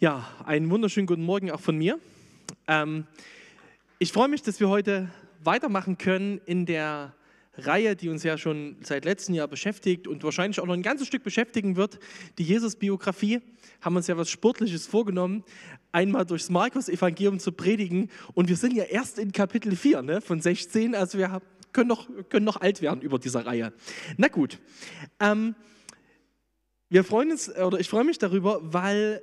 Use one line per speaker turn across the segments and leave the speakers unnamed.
Ja, einen wunderschönen guten Morgen auch von mir. Ähm, ich freue mich, dass wir heute weitermachen können in der Reihe, die uns ja schon seit letztem Jahr beschäftigt und wahrscheinlich auch noch ein ganzes Stück beschäftigen wird, die Jesus-Biografie. Haben uns ja was Sportliches vorgenommen, einmal durchs Markus-Evangelium zu predigen. Und wir sind ja erst in Kapitel 4 ne, von 16, also wir können noch, können noch alt werden über diese Reihe. Na gut. Ähm, wir freuen uns, oder ich freue mich darüber, weil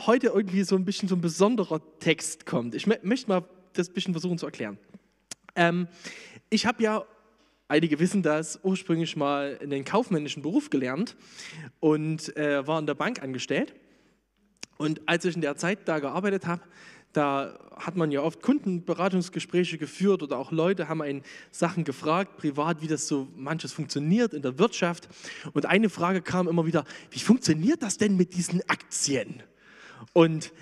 heute irgendwie so ein bisschen so ein besonderer Text kommt. Ich möchte mal das bisschen versuchen zu erklären. Ähm, ich habe ja, einige wissen das, ursprünglich mal in den kaufmännischen Beruf gelernt und äh, war in der Bank angestellt. Und als ich in der Zeit da gearbeitet habe, da hat man ja oft Kundenberatungsgespräche geführt oder auch Leute haben einen Sachen gefragt, privat, wie das so manches funktioniert in der Wirtschaft. Und eine Frage kam immer wieder, wie funktioniert das denn mit diesen Aktien? Und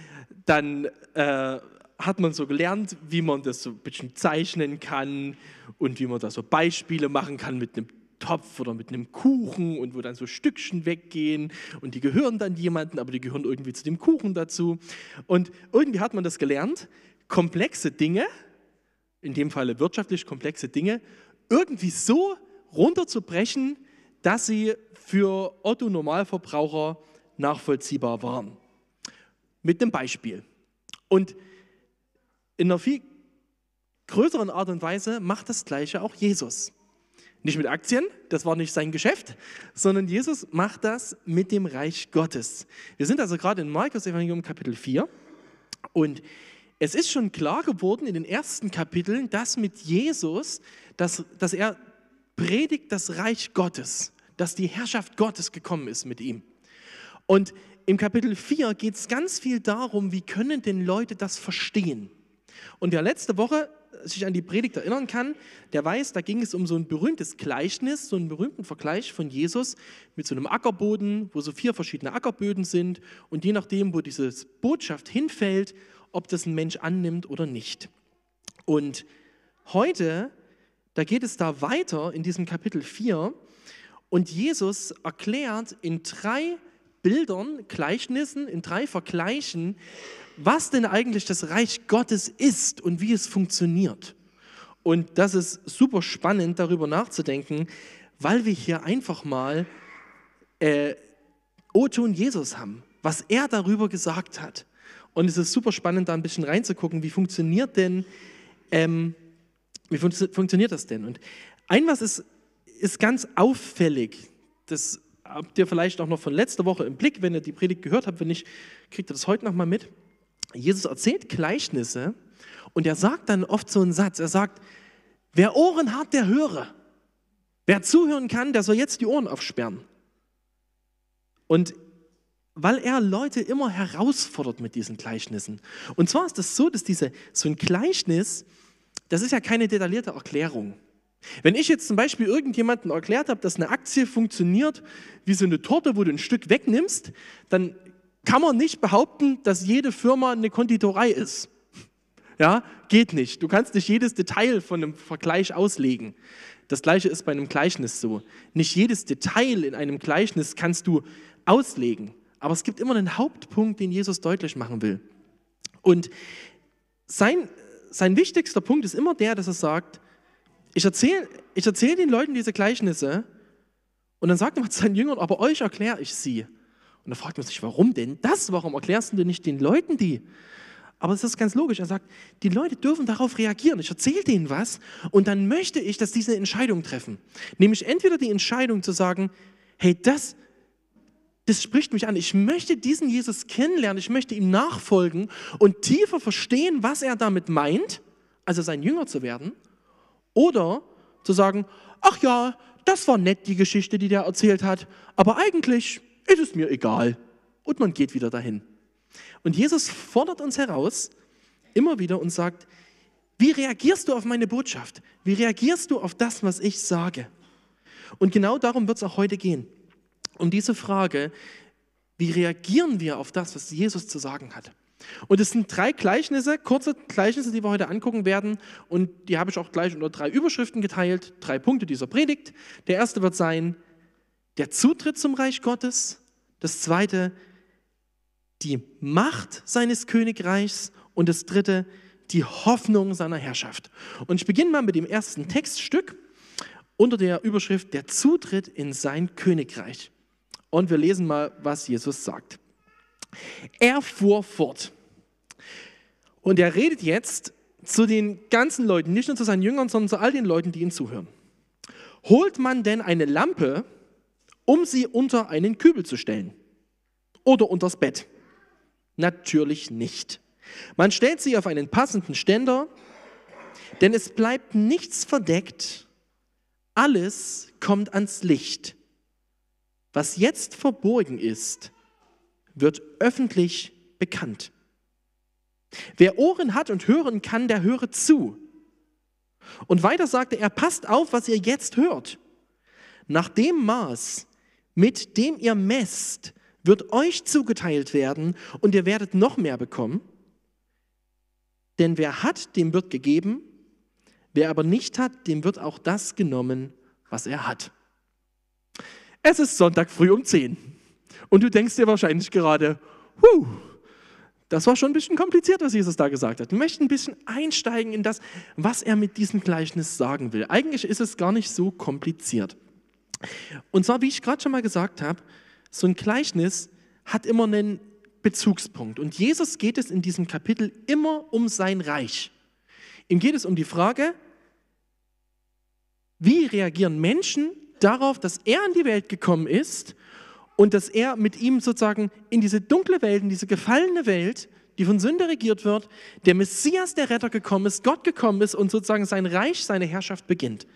dann äh, hat man so gelernt, wie man das so ein bisschen zeichnen kann und wie man da so Beispiele machen kann mit einem Topf oder mit einem Kuchen und wo dann so Stückchen weggehen und die gehören dann jemandem, aber die gehören irgendwie zu dem Kuchen dazu. Und irgendwie hat man das gelernt, komplexe Dinge, in dem Falle wirtschaftlich komplexe Dinge, irgendwie so runterzubrechen, dass sie für Otto Normalverbraucher nachvollziehbar waren mit einem Beispiel. Und in einer viel größeren Art und Weise macht das Gleiche auch Jesus. Nicht mit Aktien, das war nicht sein Geschäft, sondern Jesus macht das mit dem Reich Gottes. Wir sind also gerade in Markus Evangelium Kapitel 4 und es ist schon klar geworden in den ersten Kapiteln, dass mit Jesus, dass, dass er predigt das Reich Gottes, dass die Herrschaft Gottes gekommen ist mit ihm. Und im Kapitel 4 geht es ganz viel darum, wie können denn Leute das verstehen. Und wer letzte Woche sich an die Predigt erinnern kann, der weiß, da ging es um so ein berühmtes Gleichnis, so einen berühmten Vergleich von Jesus mit so einem Ackerboden, wo so vier verschiedene Ackerböden sind und je nachdem, wo diese Botschaft hinfällt, ob das ein Mensch annimmt oder nicht. Und heute, da geht es da weiter in diesem Kapitel 4 und Jesus erklärt in drei Bildern, Gleichnissen, in drei Vergleichen, was denn eigentlich das Reich Gottes ist und wie es funktioniert. Und das ist super spannend, darüber nachzudenken, weil wir hier einfach mal äh, O-Ton Jesus haben, was er darüber gesagt hat. Und es ist super spannend, da ein bisschen reinzugucken, wie funktioniert denn, ähm, wie fun funktioniert das denn? Und ein was ist, ist ganz auffällig, das habt ihr vielleicht auch noch von letzter Woche im Blick, wenn ihr die Predigt gehört habt. Wenn nicht, kriegt ihr das heute nochmal mit. Jesus erzählt Gleichnisse und er sagt dann oft so einen Satz. Er sagt, wer Ohren hat, der höre. Wer zuhören kann, der soll jetzt die Ohren aufsperren. Und weil er Leute immer herausfordert mit diesen Gleichnissen. Und zwar ist es das so, dass diese, so ein Gleichnis, das ist ja keine detaillierte Erklärung. Wenn ich jetzt zum Beispiel irgendjemandem erklärt habe, dass eine Aktie funktioniert wie so eine Torte, wo du ein Stück wegnimmst, dann kann man nicht behaupten, dass jede Firma eine Konditorei ist. Ja, geht nicht. Du kannst nicht jedes Detail von einem Vergleich auslegen. Das gleiche ist bei einem Gleichnis so. Nicht jedes Detail in einem Gleichnis kannst du auslegen. Aber es gibt immer einen Hauptpunkt, den Jesus deutlich machen will. Und sein, sein wichtigster Punkt ist immer der, dass er sagt, ich erzähle ich erzähl den Leuten diese Gleichnisse und dann sagt er zu seinen Jüngern, aber euch erkläre ich sie. Und dann fragt man sich, warum denn das? Warum erklärst du nicht den Leuten die? Aber es ist ganz logisch. Er sagt, die Leute dürfen darauf reagieren. Ich erzähle denen was und dann möchte ich, dass diese Entscheidung treffen. Nämlich entweder die Entscheidung zu sagen, hey, das, das spricht mich an. Ich möchte diesen Jesus kennenlernen. Ich möchte ihm nachfolgen und tiefer verstehen, was er damit meint, also sein Jünger zu werden. Oder zu sagen, ach ja, das war nett, die Geschichte, die der erzählt hat, aber eigentlich ist es mir egal. Und man geht wieder dahin. Und Jesus fordert uns heraus, immer wieder und sagt, wie reagierst du auf meine Botschaft? Wie reagierst du auf das, was ich sage? Und genau darum wird es auch heute gehen. Um diese Frage, wie reagieren wir auf das, was Jesus zu sagen hat? Und es sind drei Gleichnisse, kurze Gleichnisse, die wir heute angucken werden. Und die habe ich auch gleich unter drei Überschriften geteilt, drei Punkte dieser Predigt. Der erste wird sein, der Zutritt zum Reich Gottes. Das zweite, die Macht seines Königreichs und das dritte, die Hoffnung seiner Herrschaft. Und ich beginne mal mit dem ersten Textstück unter der Überschrift Der Zutritt in sein Königreich. Und wir lesen mal, was Jesus sagt. Er fuhr fort. Und er redet jetzt zu den ganzen Leuten, nicht nur zu seinen Jüngern, sondern zu all den Leuten, die ihm zuhören. Holt man denn eine Lampe, um sie unter einen Kübel zu stellen? Oder unters Bett? Natürlich nicht. Man stellt sie auf einen passenden Ständer, denn es bleibt nichts verdeckt, alles kommt ans Licht. Was jetzt verborgen ist, wird öffentlich bekannt. Wer Ohren hat und hören kann, der höre zu. Und weiter sagte er, passt auf, was ihr jetzt hört. Nach dem Maß, mit dem ihr messt, wird euch zugeteilt werden und ihr werdet noch mehr bekommen. Denn wer hat, dem wird gegeben, wer aber nicht hat, dem wird auch das genommen, was er hat. Es ist Sonntag früh um 10 und du denkst dir wahrscheinlich gerade, huh, das war schon ein bisschen kompliziert, was Jesus da gesagt hat. Wir möchten ein bisschen einsteigen in das, was er mit diesem Gleichnis sagen will. Eigentlich ist es gar nicht so kompliziert. Und zwar, wie ich gerade schon mal gesagt habe, so ein Gleichnis hat immer einen Bezugspunkt. Und Jesus geht es in diesem Kapitel immer um sein Reich. Ihm geht es um die Frage, wie reagieren Menschen darauf, dass er in die Welt gekommen ist und dass er mit ihm sozusagen in diese dunkle Welt, in diese gefallene Welt, die von Sünde regiert wird, der Messias, der Retter gekommen ist, Gott gekommen ist und sozusagen sein Reich, seine Herrschaft beginnt.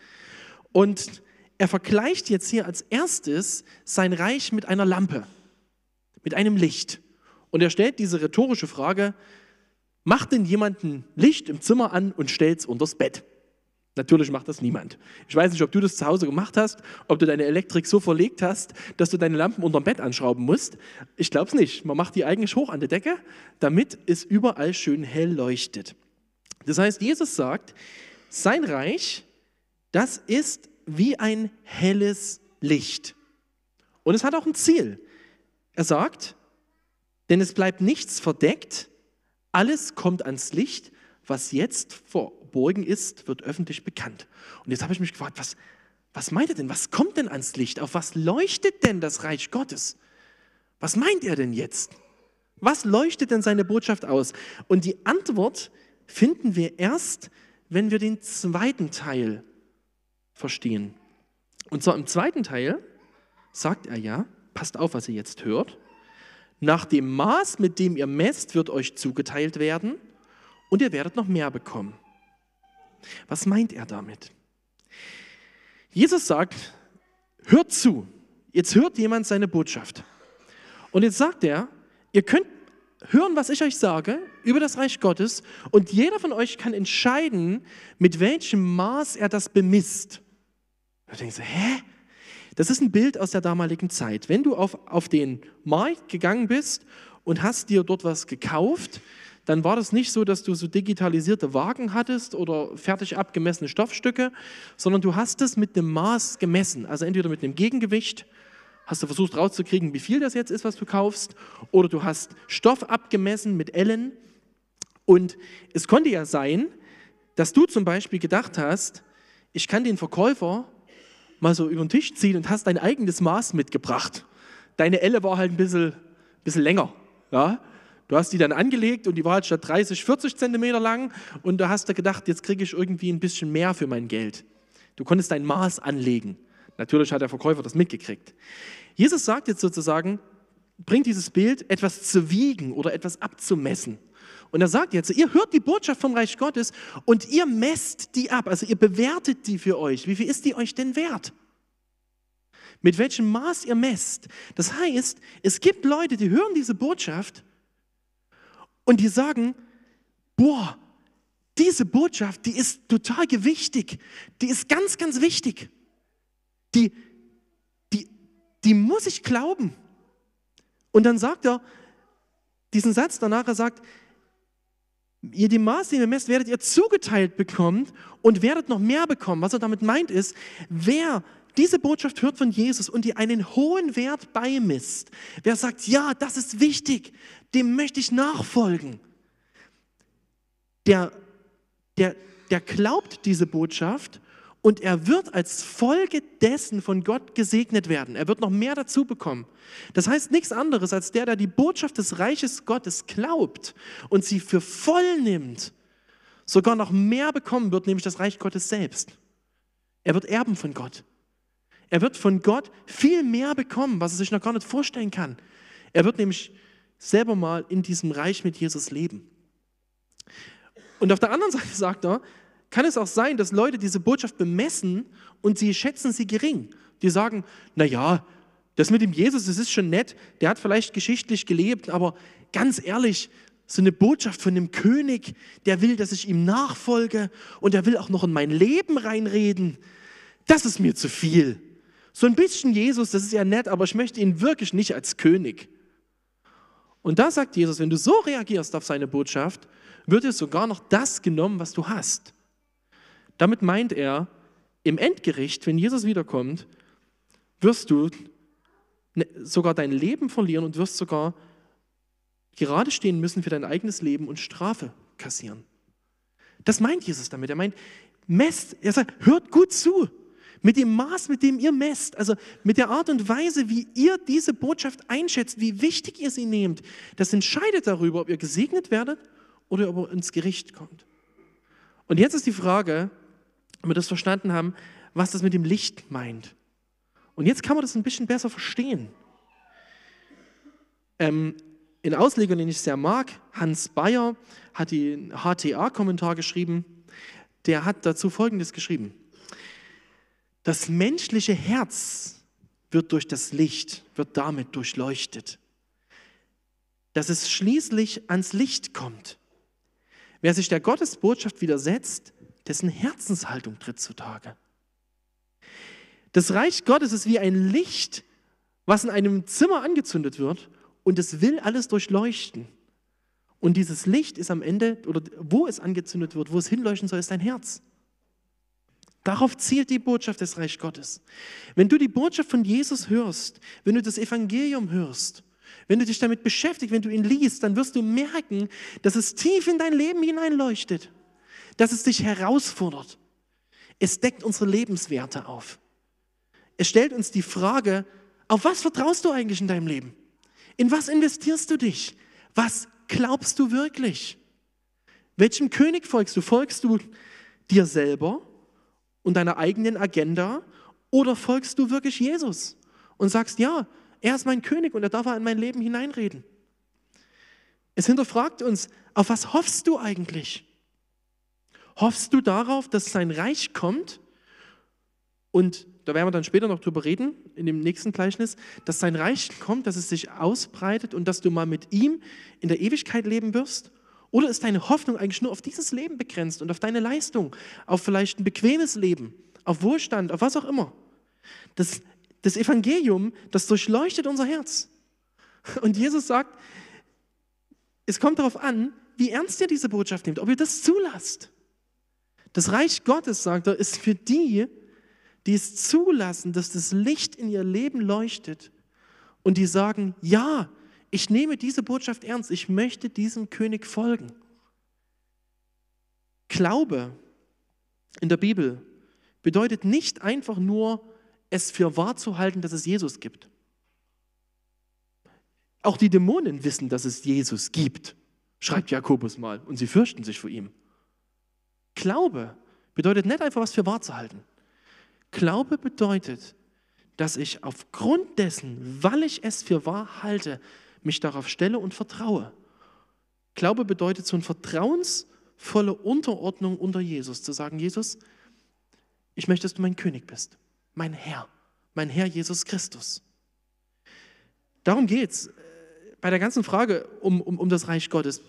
Und er vergleicht jetzt hier als erstes sein Reich mit einer Lampe, mit einem Licht. Und er stellt diese rhetorische Frage, macht denn jemand ein Licht im Zimmer an und stellt es unters Bett? Natürlich macht das niemand. Ich weiß nicht, ob du das zu Hause gemacht hast, ob du deine Elektrik so verlegt hast, dass du deine Lampen unterm Bett anschrauben musst. Ich glaube es nicht. Man macht die eigentlich hoch an der Decke, damit es überall schön hell leuchtet. Das heißt, Jesus sagt, sein Reich, das ist wie ein helles Licht. Und es hat auch ein Ziel. Er sagt, denn es bleibt nichts verdeckt, alles kommt ans Licht, was jetzt vor verborgen ist, wird öffentlich bekannt. Und jetzt habe ich mich gefragt, was, was meint er denn? Was kommt denn ans Licht? Auf was leuchtet denn das Reich Gottes? Was meint er denn jetzt? Was leuchtet denn seine Botschaft aus? Und die Antwort finden wir erst, wenn wir den zweiten Teil verstehen. Und zwar im zweiten Teil sagt er ja, passt auf, was ihr jetzt hört, nach dem Maß, mit dem ihr messt, wird euch zugeteilt werden und ihr werdet noch mehr bekommen. Was meint er damit? Jesus sagt, hört zu. Jetzt hört jemand seine Botschaft. Und jetzt sagt er, ihr könnt hören, was ich euch sage über das Reich Gottes und jeder von euch kann entscheiden, mit welchem Maß er das bemisst. Da denkst du, hä? Das ist ein Bild aus der damaligen Zeit. Wenn du auf, auf den Markt gegangen bist und hast dir dort was gekauft, dann war das nicht so, dass du so digitalisierte Wagen hattest oder fertig abgemessene Stoffstücke, sondern du hast es mit einem Maß gemessen. Also entweder mit einem Gegengewicht, hast du versucht rauszukriegen, wie viel das jetzt ist, was du kaufst, oder du hast Stoff abgemessen mit Ellen. Und es konnte ja sein, dass du zum Beispiel gedacht hast, ich kann den Verkäufer mal so über den Tisch ziehen und hast dein eigenes Maß mitgebracht. Deine Elle war halt ein bisschen, bisschen länger. Ja? Du hast die dann angelegt und die war halt statt 30, 40 Zentimeter lang und da hast du gedacht, jetzt kriege ich irgendwie ein bisschen mehr für mein Geld. Du konntest dein Maß anlegen. Natürlich hat der Verkäufer das mitgekriegt. Jesus sagt jetzt sozusagen, bringt dieses Bild, etwas zu wiegen oder etwas abzumessen. Und er sagt jetzt, ihr hört die Botschaft vom Reich Gottes und ihr messt die ab, also ihr bewertet die für euch. Wie viel ist die euch denn wert? Mit welchem Maß ihr messt. Das heißt, es gibt Leute, die hören diese Botschaft und die sagen, boah, diese Botschaft, die ist total gewichtig, die ist ganz, ganz wichtig. Die, die, die muss ich glauben. Und dann sagt er diesen Satz danach, er sagt, ihr die Maß, die ihr messt, werdet ihr zugeteilt bekommen und werdet noch mehr bekommen. Was er damit meint ist, wer diese Botschaft hört von Jesus und die einen hohen Wert beimisst, wer sagt, ja, das ist wichtig, dem möchte ich nachfolgen, der, der, der glaubt diese Botschaft und er wird als Folge dessen von Gott gesegnet werden. Er wird noch mehr dazu bekommen. Das heißt nichts anderes, als der, der die Botschaft des Reiches Gottes glaubt und sie für voll nimmt, sogar noch mehr bekommen wird, nämlich das Reich Gottes selbst. Er wird erben von Gott. Er wird von Gott viel mehr bekommen, was er sich noch gar nicht vorstellen kann. Er wird nämlich selber mal in diesem Reich mit Jesus leben. Und auf der anderen Seite sagt er, kann es auch sein, dass Leute diese Botschaft bemessen und sie schätzen sie gering. Die sagen, naja, das mit dem Jesus, das ist schon nett, der hat vielleicht geschichtlich gelebt, aber ganz ehrlich, so eine Botschaft von einem König, der will, dass ich ihm nachfolge und der will auch noch in mein Leben reinreden, das ist mir zu viel. So ein bisschen Jesus, das ist ja nett, aber ich möchte ihn wirklich nicht als König. Und da sagt Jesus, wenn du so reagierst auf seine Botschaft, wird dir sogar noch das genommen, was du hast. Damit meint er, im Endgericht, wenn Jesus wiederkommt, wirst du ne, sogar dein Leben verlieren und wirst sogar gerade stehen müssen für dein eigenes Leben und Strafe kassieren. Das meint Jesus damit. Er meint, messt, er sagt, hört gut zu. Mit dem Maß, mit dem ihr messt, also mit der Art und Weise, wie ihr diese Botschaft einschätzt, wie wichtig ihr sie nehmt, das entscheidet darüber, ob ihr gesegnet werdet oder ob ihr ins Gericht kommt. Und jetzt ist die Frage, ob wir das verstanden haben, was das mit dem Licht meint. Und jetzt kann man das ein bisschen besser verstehen. Ähm, in Auslegung, den ich sehr mag, Hans Bayer hat den HTA-Kommentar geschrieben. Der hat dazu Folgendes geschrieben. Das menschliche Herz wird durch das Licht, wird damit durchleuchtet. Dass es schließlich ans Licht kommt. Wer sich der Gottesbotschaft widersetzt, dessen Herzenshaltung tritt zutage. Das Reich Gottes ist wie ein Licht, was in einem Zimmer angezündet wird und es will alles durchleuchten. Und dieses Licht ist am Ende, oder wo es angezündet wird, wo es hinleuchten soll, ist dein Herz. Darauf zielt die Botschaft des Reich Gottes. Wenn du die Botschaft von Jesus hörst, wenn du das Evangelium hörst, wenn du dich damit beschäftigst, wenn du ihn liest, dann wirst du merken, dass es tief in dein Leben hineinleuchtet dass es dich herausfordert. Es deckt unsere Lebenswerte auf. Es stellt uns die Frage, auf was vertraust du eigentlich in deinem Leben? In was investierst du dich? Was glaubst du wirklich? Welchem König folgst du? Folgst du dir selber und deiner eigenen Agenda oder folgst du wirklich Jesus und sagst, ja, er ist mein König und er darf in mein Leben hineinreden? Es hinterfragt uns, auf was hoffst du eigentlich? Hoffst du darauf, dass sein Reich kommt? Und da werden wir dann später noch drüber reden, in dem nächsten Gleichnis, dass sein Reich kommt, dass es sich ausbreitet und dass du mal mit ihm in der Ewigkeit leben wirst? Oder ist deine Hoffnung eigentlich nur auf dieses Leben begrenzt und auf deine Leistung, auf vielleicht ein bequemes Leben, auf Wohlstand, auf was auch immer? Das, das Evangelium, das durchleuchtet unser Herz. Und Jesus sagt, es kommt darauf an, wie ernst ihr diese Botschaft nehmt, ob ihr das zulasst. Das Reich Gottes, sagt er, ist für die, die es zulassen, dass das Licht in ihr Leben leuchtet und die sagen, ja, ich nehme diese Botschaft ernst, ich möchte diesem König folgen. Glaube in der Bibel bedeutet nicht einfach nur, es für wahr zu halten, dass es Jesus gibt. Auch die Dämonen wissen, dass es Jesus gibt, schreibt Jakobus mal, und sie fürchten sich vor ihm. Glaube bedeutet nicht einfach was für wahr zu halten. Glaube bedeutet, dass ich aufgrund dessen, weil ich es für wahr halte, mich darauf stelle und vertraue. Glaube bedeutet so eine vertrauensvolle Unterordnung unter Jesus, zu sagen, Jesus, ich möchte, dass du mein König bist, mein Herr, mein Herr Jesus Christus. Darum geht es äh, bei der ganzen Frage um, um, um das Reich Gottes.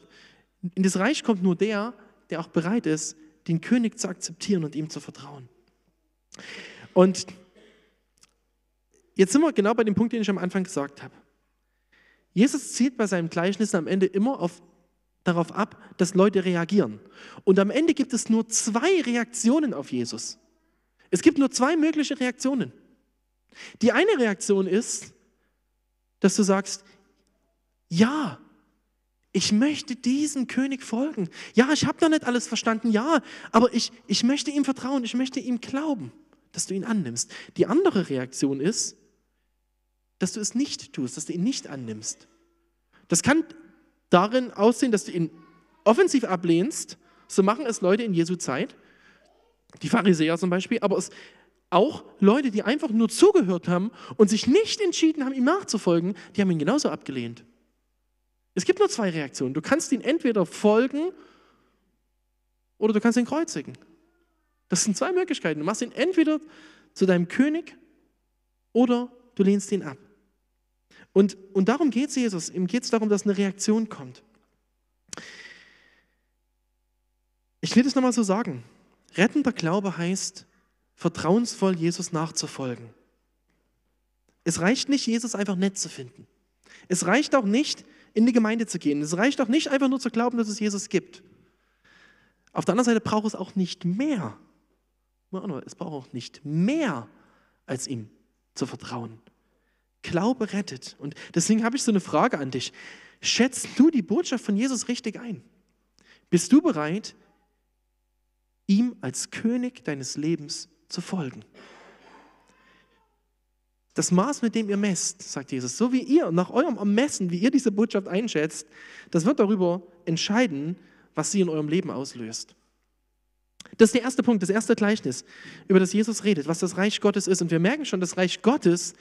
In das Reich kommt nur der, der auch bereit ist, den König zu akzeptieren und ihm zu vertrauen. Und jetzt sind wir genau bei dem Punkt, den ich am Anfang gesagt habe. Jesus zielt bei seinem Gleichnis am Ende immer auf, darauf ab, dass Leute reagieren. Und am Ende gibt es nur zwei Reaktionen auf Jesus. Es gibt nur zwei mögliche Reaktionen. Die eine Reaktion ist, dass du sagst, ja, ich möchte diesem König folgen. Ja, ich habe noch nicht alles verstanden, ja, aber ich, ich möchte ihm vertrauen, ich möchte ihm glauben, dass du ihn annimmst. Die andere Reaktion ist, dass du es nicht tust, dass du ihn nicht annimmst. Das kann darin aussehen, dass du ihn offensiv ablehnst. So machen es Leute in Jesu Zeit, die Pharisäer zum Beispiel, aber es auch Leute, die einfach nur zugehört haben und sich nicht entschieden haben, ihm nachzufolgen, die haben ihn genauso abgelehnt. Es gibt nur zwei Reaktionen. Du kannst ihn entweder folgen oder du kannst ihn kreuzigen. Das sind zwei Möglichkeiten. Du machst ihn entweder zu deinem König oder du lehnst ihn ab. Und, und darum geht es Jesus. Ihm geht es darum, dass eine Reaktion kommt. Ich will das nochmal so sagen. Rettender Glaube heißt, vertrauensvoll Jesus nachzufolgen. Es reicht nicht, Jesus einfach nett zu finden. Es reicht auch nicht, in die Gemeinde zu gehen. Es reicht auch nicht, einfach nur zu glauben, dass es Jesus gibt. Auf der anderen Seite braucht es auch nicht mehr. Es braucht auch nicht mehr, als ihm zu vertrauen. Glaube rettet. Und deswegen habe ich so eine Frage an dich. Schätzt du die Botschaft von Jesus richtig ein? Bist du bereit, ihm als König deines Lebens zu folgen. Das Maß, mit dem ihr messt, sagt Jesus, so wie ihr nach eurem Ermessen, wie ihr diese Botschaft einschätzt, das wird darüber entscheiden, was sie in eurem Leben auslöst. Das ist der erste Punkt, das erste Gleichnis, über das Jesus redet, was das Reich Gottes ist. Und wir merken schon, das Reich Gottes,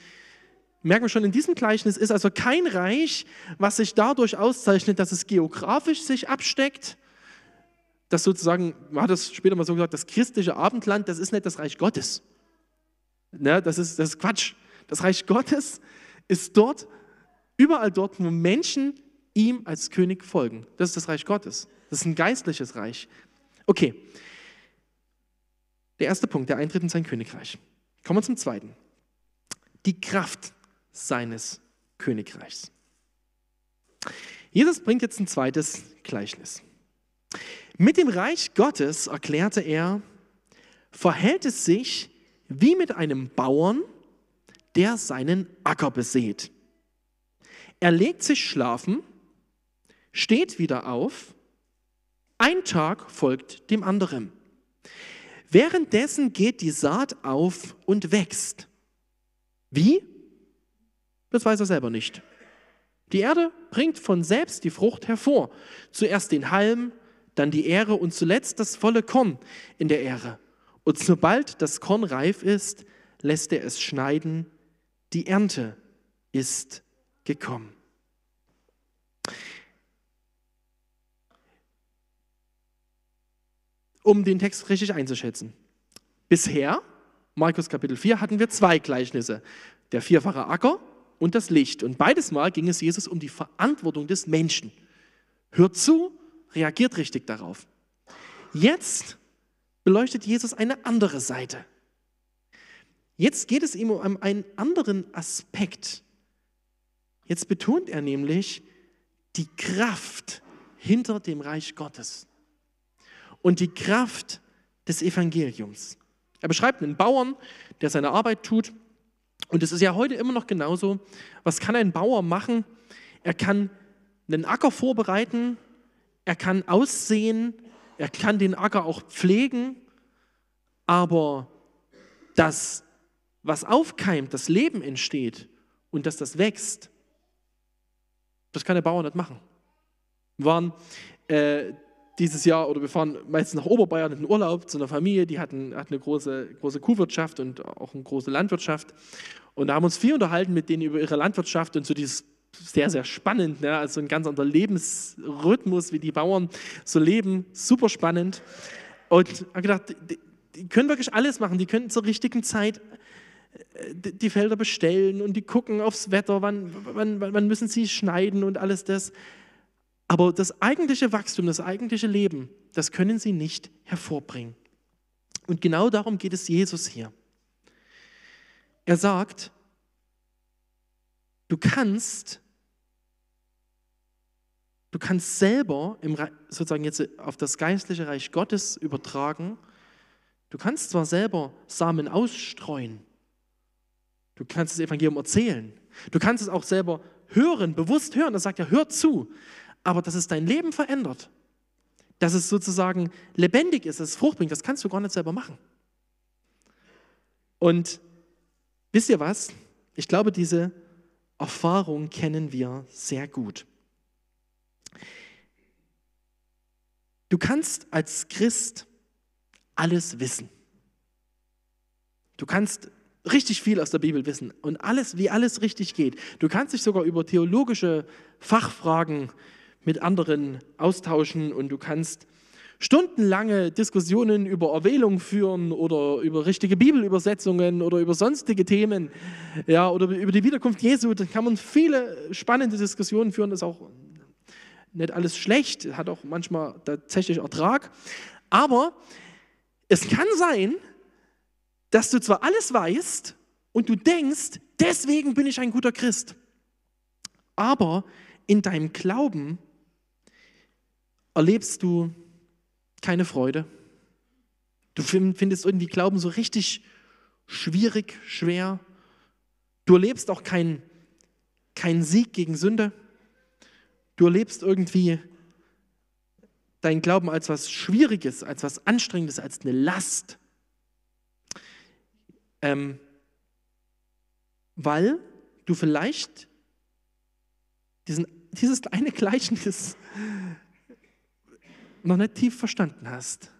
merken wir schon in diesem Gleichnis, ist also kein Reich, was sich dadurch auszeichnet, dass es geografisch sich absteckt, dass sozusagen, man hat das später mal so gesagt, das christliche Abendland, das ist nicht das Reich Gottes. Ne, das, ist, das ist Quatsch. Das Reich Gottes ist dort, überall dort, wo Menschen ihm als König folgen. Das ist das Reich Gottes. Das ist ein geistliches Reich. Okay. Der erste Punkt, der Eintritt in sein Königreich. Kommen wir zum zweiten. Die Kraft seines Königreichs. Jesus bringt jetzt ein zweites Gleichnis. Mit dem Reich Gottes, erklärte er, verhält es sich wie mit einem Bauern, der seinen Acker besät. Er legt sich schlafen, steht wieder auf, ein Tag folgt dem anderen. Währenddessen geht die Saat auf und wächst. Wie? Das weiß er selber nicht. Die Erde bringt von selbst die Frucht hervor. Zuerst den Halm, dann die Ähre und zuletzt das volle Korn in der Ähre. Und sobald das Korn reif ist, lässt er es schneiden. Die Ernte ist gekommen. Um den Text richtig einzuschätzen. Bisher, Markus Kapitel 4, hatten wir zwei Gleichnisse. Der vierfache Acker und das Licht. Und beides Mal ging es Jesus um die Verantwortung des Menschen. Hört zu reagiert richtig darauf. Jetzt beleuchtet Jesus eine andere Seite. Jetzt geht es ihm um einen anderen Aspekt. Jetzt betont er nämlich die Kraft hinter dem Reich Gottes und die Kraft des Evangeliums. Er beschreibt einen Bauern, der seine Arbeit tut. Und es ist ja heute immer noch genauso. Was kann ein Bauer machen? Er kann einen Acker vorbereiten, er kann aussehen, er kann den Acker auch pflegen, aber das, was aufkeimt, das Leben entsteht und dass das wächst, das kann der Bauer nicht machen. Waren äh, dieses Jahr, oder wir fahren meistens nach Oberbayern in den Urlaub zu einer Familie, die hatten, hat eine große, große Kuhwirtschaft und auch eine große Landwirtschaft. Und da haben wir uns viel unterhalten mit denen über ihre Landwirtschaft und so dieses sehr, sehr spannend. Ne? Also ein ganz anderer Lebensrhythmus, wie die Bauern so leben, super spannend. Und habe gedacht, die, die, können wirklich alles machen. Die können zur richtigen Zeit äh, die Felder bestellen und die gucken aufs Wetter, wann, wann, wann müssen sie schneiden und alles das. Aber das eigentliche Wachstum, das eigentliche Leben, das können sie nicht hervorbringen. Und genau darum geht es Jesus hier. Er sagt, du kannst Du kannst selber im, sozusagen jetzt auf das geistliche Reich Gottes übertragen. Du kannst zwar selber Samen ausstreuen, Du kannst das Evangelium erzählen. Du kannst es auch selber hören, bewusst hören. Das sagt ja, hör zu. Aber dass es dein Leben verändert, dass es sozusagen lebendig ist, dass es Frucht bringt, das kannst du gar nicht selber machen. Und wisst ihr was? Ich glaube, diese Erfahrung kennen wir sehr gut. Du kannst als Christ alles wissen. Du kannst richtig viel aus der Bibel wissen und alles, wie alles richtig geht. Du kannst dich sogar über theologische Fachfragen mit anderen austauschen und du kannst stundenlange Diskussionen über Erwählung führen oder über richtige Bibelübersetzungen oder über sonstige Themen, ja, oder über die Wiederkunft Jesu. Da kann man viele spannende Diskussionen führen. Das ist auch nicht alles schlecht, hat auch manchmal tatsächlich Ertrag. Aber es kann sein, dass du zwar alles weißt und du denkst, deswegen bin ich ein guter Christ, aber in deinem Glauben erlebst du keine Freude. Du findest irgendwie Glauben so richtig schwierig, schwer. Du erlebst auch keinen kein Sieg gegen Sünde. Du erlebst irgendwie deinen Glauben als was Schwieriges, als was Anstrengendes, als eine Last. Ähm, weil du vielleicht diesen, dieses kleine Gleichnis noch nicht tief verstanden hast,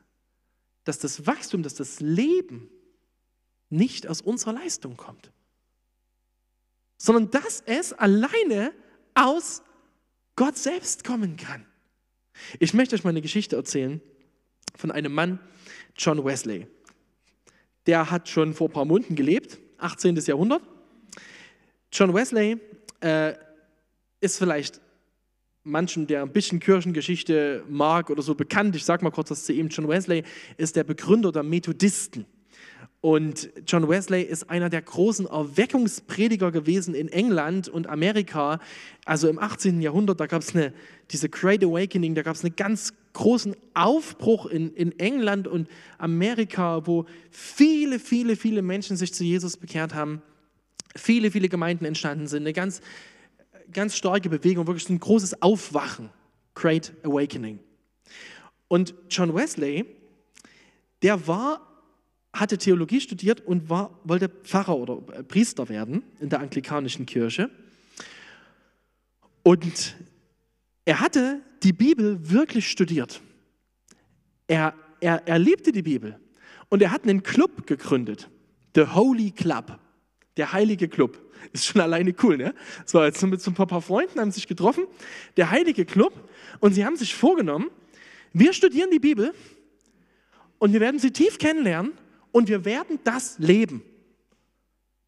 dass das Wachstum, dass das Leben nicht aus unserer Leistung kommt, sondern dass es alleine aus Gott selbst kommen kann. Ich möchte euch mal eine Geschichte erzählen von einem Mann, John Wesley. Der hat schon vor ein paar Monaten gelebt, 18. Jahrhundert. John Wesley äh, ist vielleicht manchen, der ein bisschen Kirchengeschichte mag oder so bekannt. Ich sage mal kurz was zu ihm. John Wesley ist der Begründer der Methodisten. Und John Wesley ist einer der großen Erweckungsprediger gewesen in England und Amerika. Also im 18. Jahrhundert, da gab es diese Great Awakening, da gab es einen ganz großen Aufbruch in, in England und Amerika, wo viele, viele, viele Menschen sich zu Jesus bekehrt haben. Viele, viele Gemeinden entstanden sind. Eine ganz ganz starke Bewegung, wirklich ein großes Aufwachen, Great Awakening. Und John Wesley, der war, hatte Theologie studiert und war, wollte Pfarrer oder Priester werden in der anglikanischen Kirche. Und er hatte die Bibel wirklich studiert. Er, er, er liebte die Bibel. Und er hat einen Club gegründet, The Holy Club, der heilige Club. Ist schon alleine cool, ne? So, jetzt mit so ein paar Freunden, haben sich getroffen, der Heilige Club, und sie haben sich vorgenommen, wir studieren die Bibel und wir werden sie tief kennenlernen und wir werden das leben.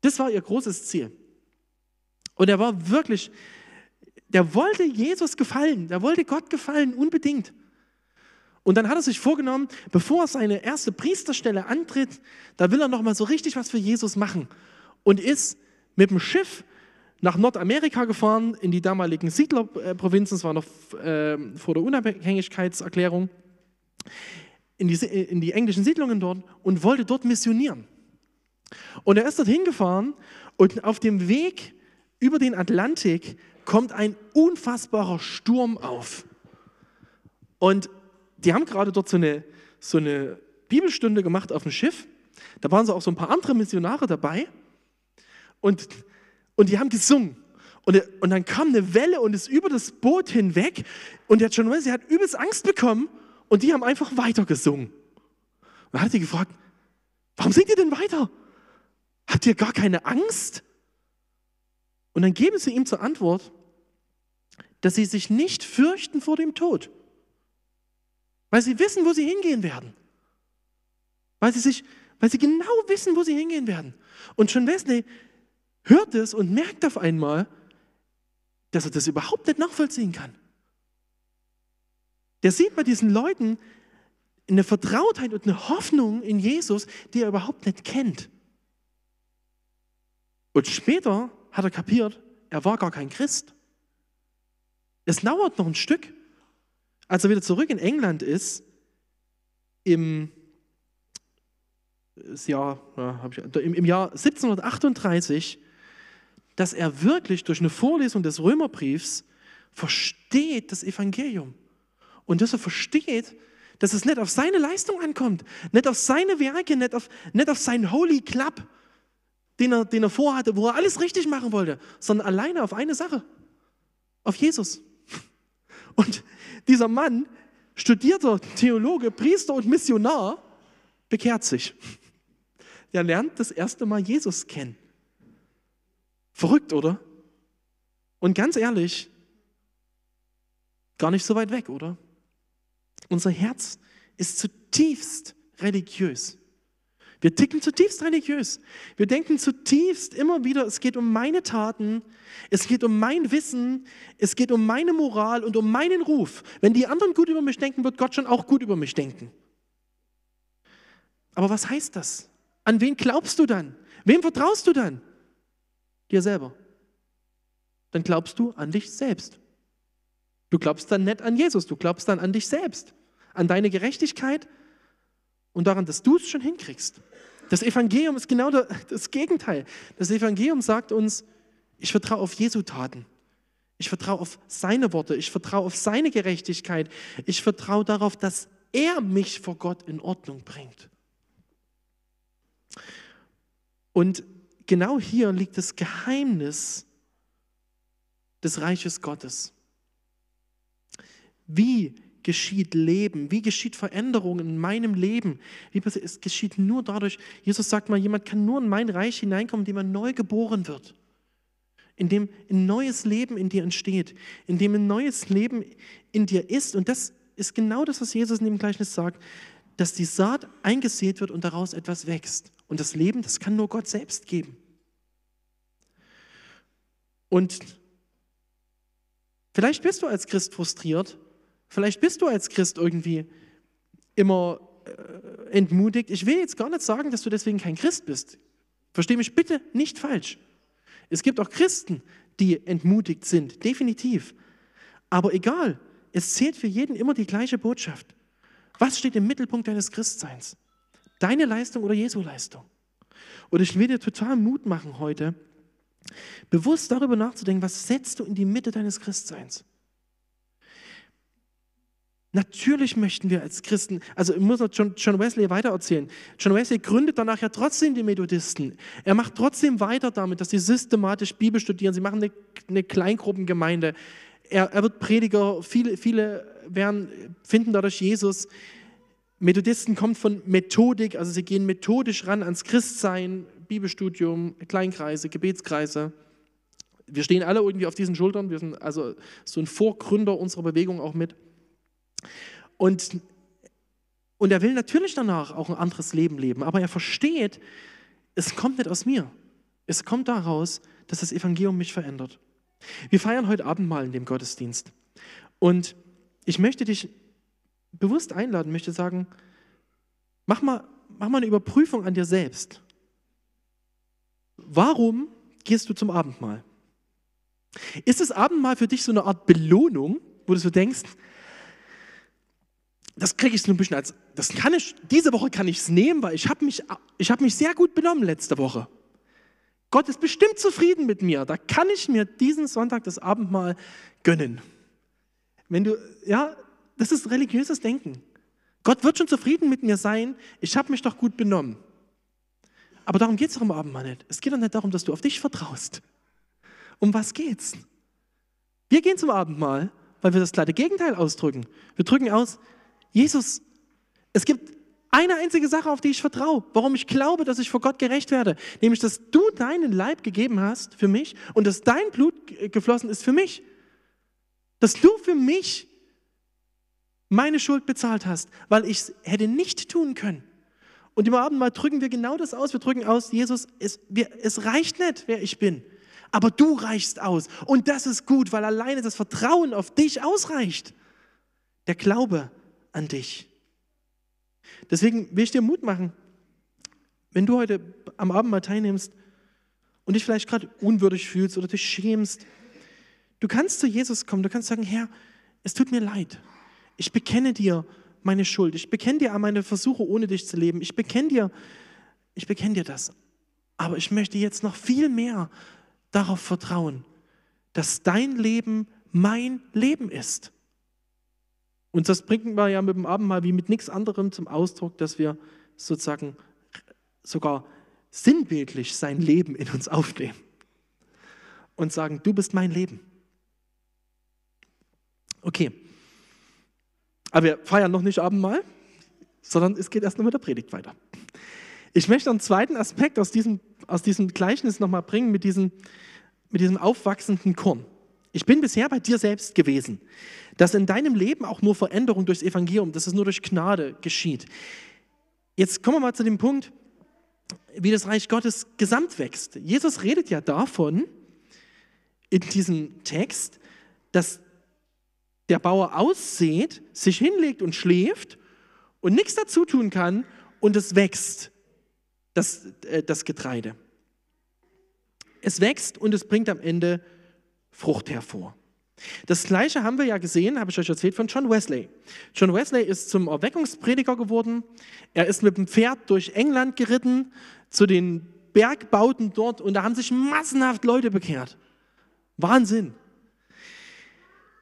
Das war ihr großes Ziel. Und er war wirklich, der wollte Jesus gefallen, der wollte Gott gefallen, unbedingt. Und dann hat er sich vorgenommen, bevor er seine erste Priesterstelle antritt, da will er nochmal so richtig was für Jesus machen und ist mit dem Schiff nach Nordamerika gefahren, in die damaligen Siedlerprovinzen, das war noch äh, vor der Unabhängigkeitserklärung, in die, in die englischen Siedlungen dort und wollte dort missionieren. Und er ist dorthin gefahren und auf dem Weg über den Atlantik kommt ein unfassbarer Sturm auf. Und die haben gerade dort so eine, so eine Bibelstunde gemacht auf dem Schiff. Da waren so auch so ein paar andere Missionare dabei. Und, und die haben gesungen. Und, und dann kam eine Welle und ist über das Boot hinweg. Und der John Wesley hat übelst Angst bekommen und die haben einfach weiter gesungen. Und dann hat sie gefragt, warum singt ihr denn weiter? Habt ihr gar keine Angst? Und dann geben sie ihm zur Antwort, dass sie sich nicht fürchten vor dem Tod, weil sie wissen, wo sie hingehen werden. Weil sie, sich, weil sie genau wissen, wo sie hingehen werden. Und John Wesley hört es und merkt auf einmal, dass er das überhaupt nicht nachvollziehen kann. Der sieht bei diesen Leuten eine Vertrautheit und eine Hoffnung in Jesus, die er überhaupt nicht kennt. Und später hat er kapiert, er war gar kein Christ. Es dauert noch ein Stück. Als er wieder zurück in England ist, im Jahr, im Jahr 1738, dass er wirklich durch eine Vorlesung des Römerbriefs versteht das Evangelium. Und dass er versteht, dass es nicht auf seine Leistung ankommt, nicht auf seine Werke, nicht auf, nicht auf seinen Holy Club, den er, den er vorhatte, wo er alles richtig machen wollte, sondern alleine auf eine Sache, auf Jesus. Und dieser Mann, studierter Theologe, Priester und Missionar, bekehrt sich. Er lernt das erste Mal Jesus kennen. Verrückt, oder? Und ganz ehrlich, gar nicht so weit weg, oder? Unser Herz ist zutiefst religiös. Wir ticken zutiefst religiös. Wir denken zutiefst immer wieder, es geht um meine Taten, es geht um mein Wissen, es geht um meine Moral und um meinen Ruf. Wenn die anderen gut über mich denken, wird Gott schon auch gut über mich denken. Aber was heißt das? An wen glaubst du dann? Wem vertraust du dann? Dir selber. Dann glaubst du an dich selbst. Du glaubst dann nicht an Jesus, du glaubst dann an dich selbst, an deine Gerechtigkeit und daran, dass du es schon hinkriegst. Das Evangelium ist genau das Gegenteil. Das Evangelium sagt uns, ich vertraue auf Jesu Taten. Ich vertraue auf seine Worte. Ich vertraue auf seine Gerechtigkeit. Ich vertraue darauf, dass er mich vor Gott in Ordnung bringt. Und genau hier liegt das Geheimnis des Reiches Gottes. Wie geschieht Leben? Wie geschieht Veränderung in meinem Leben? Es geschieht nur dadurch, Jesus sagt mal, jemand kann nur in mein Reich hineinkommen, indem er neu geboren wird. Indem ein neues Leben in dir entsteht, indem ein neues Leben in dir ist. Und das ist genau das, was Jesus in dem Gleichnis sagt, dass die Saat eingesät wird und daraus etwas wächst. Und das Leben, das kann nur Gott selbst geben. Und vielleicht bist du als Christ frustriert, Vielleicht bist du als Christ irgendwie immer äh, entmutigt. Ich will jetzt gar nicht sagen, dass du deswegen kein Christ bist. Versteh mich bitte nicht falsch. Es gibt auch Christen, die entmutigt sind, definitiv. Aber egal, es zählt für jeden immer die gleiche Botschaft. Was steht im Mittelpunkt deines Christseins? Deine Leistung oder Jesu Leistung? Und ich will dir total Mut machen heute, bewusst darüber nachzudenken, was setzt du in die Mitte deines Christseins? Natürlich möchten wir als Christen, also ich muss noch John Wesley weitererzählen. John Wesley gründet danach ja trotzdem die Methodisten. Er macht trotzdem weiter damit, dass sie systematisch Bibel studieren. Sie machen eine, eine Kleingruppengemeinde. Er, er, wird Prediger. Viele, viele werden, finden dadurch Jesus. Methodisten kommen von Methodik, also sie gehen methodisch ran ans Christsein, Bibelstudium, Kleinkreise, Gebetskreise. Wir stehen alle irgendwie auf diesen Schultern. Wir sind also so ein Vorgründer unserer Bewegung auch mit. Und, und er will natürlich danach auch ein anderes Leben leben, aber er versteht, es kommt nicht aus mir. Es kommt daraus, dass das Evangelium mich verändert. Wir feiern heute Abend mal in dem Gottesdienst. Und ich möchte dich bewusst einladen, möchte sagen, mach mal, mach mal eine Überprüfung an dir selbst. Warum gehst du zum Abendmahl? Ist das Abendmahl für dich so eine Art Belohnung, wo du so denkst, das kriege ich so ein bisschen als, das kann ich, diese Woche kann ich es nehmen, weil ich habe mich, hab mich sehr gut benommen letzte Woche. Gott ist bestimmt zufrieden mit mir. Da kann ich mir diesen Sonntag das Abendmahl gönnen. Wenn du, ja, das ist religiöses Denken. Gott wird schon zufrieden mit mir sein. Ich habe mich doch gut benommen. Aber darum geht es doch im Abendmahl nicht. Es geht doch nicht darum, dass du auf dich vertraust. Um was geht's? Wir gehen zum Abendmahl, weil wir das kleine Gegenteil ausdrücken. Wir drücken aus, Jesus, es gibt eine einzige Sache, auf die ich vertraue, warum ich glaube, dass ich vor Gott gerecht werde, nämlich, dass du deinen Leib gegeben hast für mich und dass dein Blut geflossen ist für mich. Dass du für mich meine Schuld bezahlt hast, weil ich es hätte nicht tun können. Und im Abendmahl drücken wir genau das aus. Wir drücken aus, Jesus, es, wir, es reicht nicht, wer ich bin. Aber du reichst aus. Und das ist gut, weil alleine das Vertrauen auf dich ausreicht. Der Glaube an dich. Deswegen will ich dir Mut machen, wenn du heute am Abend mal teilnimmst und dich vielleicht gerade unwürdig fühlst oder dich schämst, du kannst zu Jesus kommen, du kannst sagen, Herr, es tut mir leid. Ich bekenne dir meine Schuld. Ich bekenne dir meine Versuche, ohne dich zu leben. Ich bekenne dir ich bekenne dir das. Aber ich möchte jetzt noch viel mehr darauf vertrauen, dass dein Leben mein Leben ist. Und das bringen wir ja mit dem Abendmahl wie mit nichts anderem zum Ausdruck, dass wir sozusagen sogar sinnbildlich sein Leben in uns aufnehmen und sagen, du bist mein Leben. Okay. Aber wir feiern noch nicht Abendmahl, sondern es geht erst noch mit der Predigt weiter. Ich möchte einen zweiten Aspekt aus diesem, aus diesem Gleichnis nochmal bringen mit diesem, mit diesem aufwachsenden Korn. Ich bin bisher bei dir selbst gewesen, dass in deinem Leben auch nur Veränderung durchs Evangelium, dass es nur durch Gnade geschieht. Jetzt kommen wir mal zu dem Punkt, wie das Reich Gottes gesamt wächst. Jesus redet ja davon in diesem Text, dass der Bauer aussät, sich hinlegt und schläft und nichts dazu tun kann und es wächst, das, äh, das Getreide. Es wächst und es bringt am Ende Frucht hervor. Das gleiche haben wir ja gesehen, habe ich euch erzählt, von John Wesley. John Wesley ist zum Erweckungsprediger geworden. Er ist mit dem Pferd durch England geritten zu den Bergbauten dort und da haben sich massenhaft Leute bekehrt. Wahnsinn.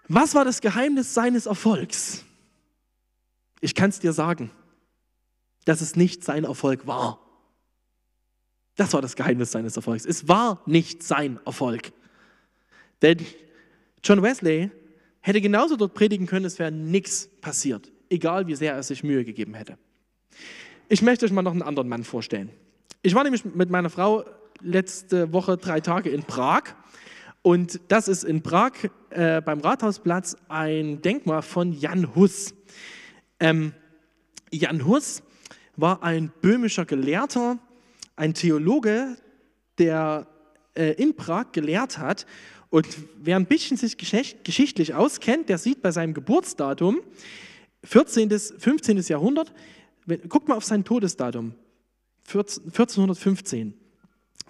Was war das Geheimnis seines Erfolgs? Ich kann es dir sagen, dass es nicht sein Erfolg war. Das war das Geheimnis seines Erfolgs. Es war nicht sein Erfolg. Denn John Wesley hätte genauso dort predigen können, es wäre nichts passiert, egal wie sehr er sich Mühe gegeben hätte. Ich möchte euch mal noch einen anderen Mann vorstellen. Ich war nämlich mit meiner Frau letzte Woche drei Tage in Prag. Und das ist in Prag äh, beim Rathausplatz ein Denkmal von Jan Hus. Ähm, Jan Hus war ein böhmischer Gelehrter, ein Theologe, der äh, in Prag gelehrt hat und wer ein bisschen sich geschichtlich auskennt, der sieht bei seinem Geburtsdatum, 14. bis 15. Jahrhundert, guckt mal auf sein Todesdatum, 1415.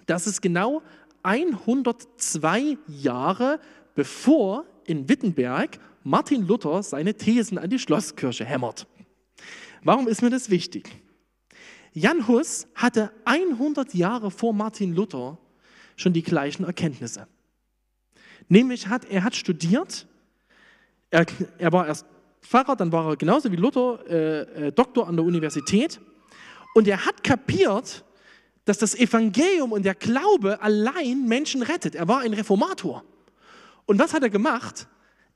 Das ist genau 102 Jahre bevor in Wittenberg Martin Luther seine Thesen an die Schlosskirche hämmert. Warum ist mir das wichtig? Jan Hus hatte 100 Jahre vor Martin Luther schon die gleichen Erkenntnisse. Nämlich hat er hat studiert, er, er war erst Pfarrer, dann war er genauso wie Luther äh, äh, Doktor an der Universität und er hat kapiert, dass das Evangelium und der Glaube allein Menschen rettet. Er war ein Reformator. Und was hat er gemacht?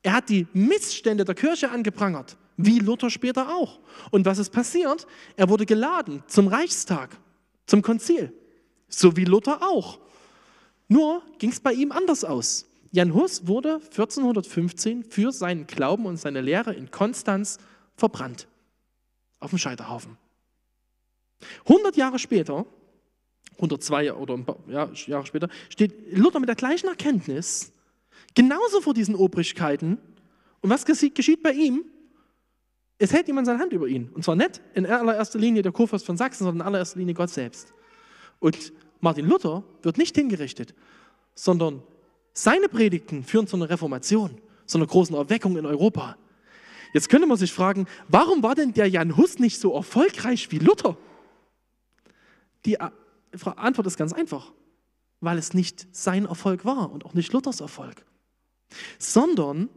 Er hat die Missstände der Kirche angeprangert, wie Luther später auch. Und was ist passiert? Er wurde geladen zum Reichstag, zum Konzil, so wie Luther auch. Nur ging es bei ihm anders aus. Jan Hus wurde 1415 für seinen Glauben und seine Lehre in Konstanz verbrannt. Auf dem Scheiterhaufen. 100 Jahre später, 102 oder ein paar ja, Jahre später, steht Luther mit der gleichen Erkenntnis genauso vor diesen Obrigkeiten. Und was geschieht bei ihm? Es hält jemand seine Hand über ihn. Und zwar nicht in allererster Linie der Kurfürst von Sachsen, sondern in allererster Linie Gott selbst. Und Martin Luther wird nicht hingerichtet, sondern seine Predigten führen zu einer Reformation, zu einer großen Erweckung in Europa. Jetzt könnte man sich fragen, warum war denn der Jan Hus nicht so erfolgreich wie Luther? Die Antwort ist ganz einfach, weil es nicht sein Erfolg war und auch nicht Luthers Erfolg, sondern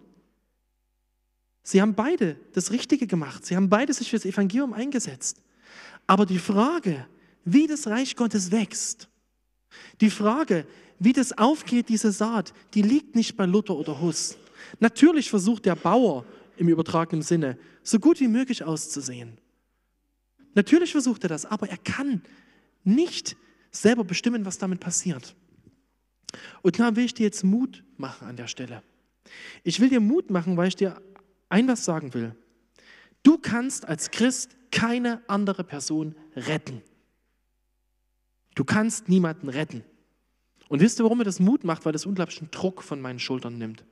sie haben beide das Richtige gemacht. Sie haben beide sich für das Evangelium eingesetzt. Aber die Frage, wie das Reich Gottes wächst, die Frage, wie das aufgeht, diese Saat, die liegt nicht bei Luther oder Huss. Natürlich versucht der Bauer im übertragenen Sinne, so gut wie möglich auszusehen. Natürlich versucht er das, aber er kann nicht selber bestimmen, was damit passiert. Und da will ich dir jetzt Mut machen an der Stelle. Ich will dir Mut machen, weil ich dir ein was sagen will. Du kannst als Christ keine andere Person retten. Du kannst niemanden retten. Und wisst ihr, warum mir das Mut macht? Weil das unglaublichen Druck von meinen Schultern nimmt.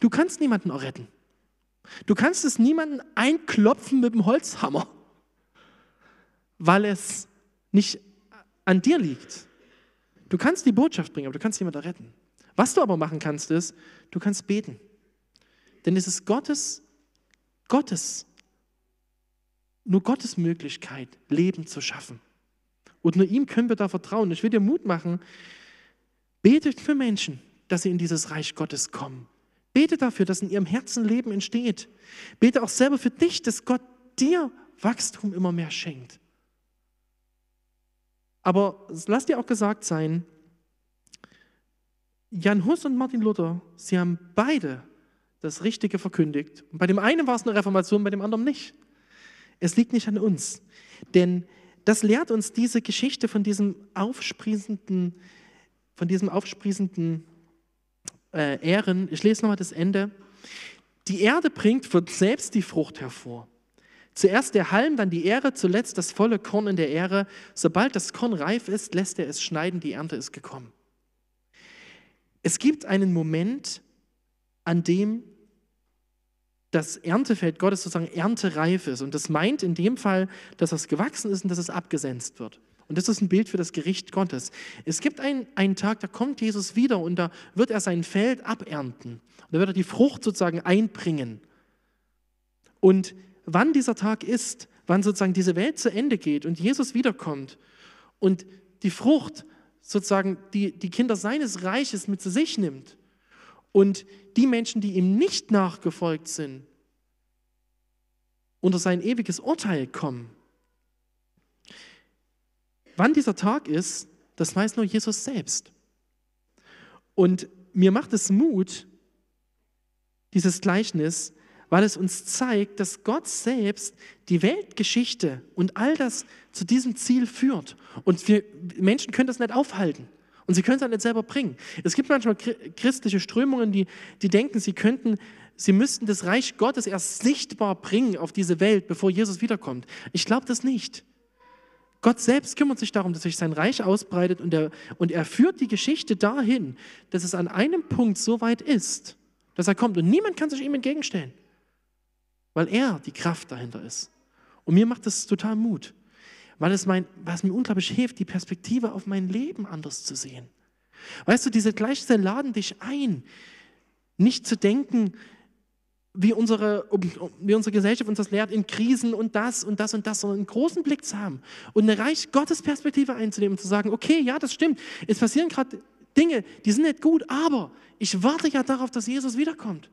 Du kannst niemanden retten. Du kannst es niemanden einklopfen mit dem Holzhammer, weil es nicht an dir liegt. Du kannst die Botschaft bringen, aber du kannst niemanden retten. Was du aber machen kannst, ist, du kannst beten. Denn es ist Gottes, Gottes, nur Gottes Möglichkeit, Leben zu schaffen Und nur ihm können wir da vertrauen. Ich will dir Mut machen. Betet für Menschen, dass sie in dieses Reich Gottes kommen. Bete dafür, dass in ihrem Herzen Leben entsteht. Bete auch selber für dich, dass Gott dir Wachstum immer mehr schenkt. Aber lass dir auch gesagt sein, Jan Hus und Martin Luther, sie haben beide das Richtige verkündigt. Und bei dem einen war es eine Reformation, bei dem anderen nicht. Es liegt nicht an uns. Denn das lehrt uns diese Geschichte von diesem aufsprießenden, von diesem aufsprießenden äh, Ähren. Ich lese nochmal das Ende. Die Erde bringt von selbst die Frucht hervor. Zuerst der Halm, dann die Ähre, zuletzt das volle Korn in der Ähre. Sobald das Korn reif ist, lässt er es schneiden, die Ernte ist gekommen. Es gibt einen Moment, an dem das Erntefeld Gottes sozusagen erntereif ist. Und das meint in dem Fall, dass es gewachsen ist und dass es abgesenzt wird. Und das ist ein Bild für das Gericht Gottes. Es gibt einen, einen Tag, da kommt Jesus wieder und da wird er sein Feld abernten. Und da wird er die Frucht sozusagen einbringen. Und wann dieser Tag ist, wann sozusagen diese Welt zu Ende geht und Jesus wiederkommt und die Frucht sozusagen die, die Kinder seines Reiches mit zu sich nimmt und die Menschen, die ihm nicht nachgefolgt sind, unter sein ewiges Urteil kommen, Wann dieser Tag ist, das weiß nur Jesus selbst. Und mir macht es Mut, dieses Gleichnis, weil es uns zeigt, dass Gott selbst die Weltgeschichte und all das zu diesem Ziel führt. Und wir Menschen können das nicht aufhalten. Und sie können es auch nicht selber bringen. Es gibt manchmal christliche Strömungen, die, die denken, sie könnten, sie müssten das Reich Gottes erst sichtbar bringen auf diese Welt, bevor Jesus wiederkommt. Ich glaube das nicht. Gott selbst kümmert sich darum, dass sich sein Reich ausbreitet und er, und er führt die Geschichte dahin, dass es an einem Punkt so weit ist, dass er kommt und niemand kann sich ihm entgegenstellen, weil er die Kraft dahinter ist. Und mir macht das total Mut, weil es, mein, weil mir unglaublich hilft, die Perspektive auf mein Leben anders zu sehen. Weißt du, diese Gleichnisse laden dich ein, nicht zu denken, wie unsere, wie unsere Gesellschaft uns das lehrt, in Krisen und das und das und das, sondern einen großen Blick zu haben und eine Reich Gottes Perspektive einzunehmen und zu sagen, okay, ja, das stimmt, es passieren gerade Dinge, die sind nicht gut, aber ich warte ja darauf, dass Jesus wiederkommt.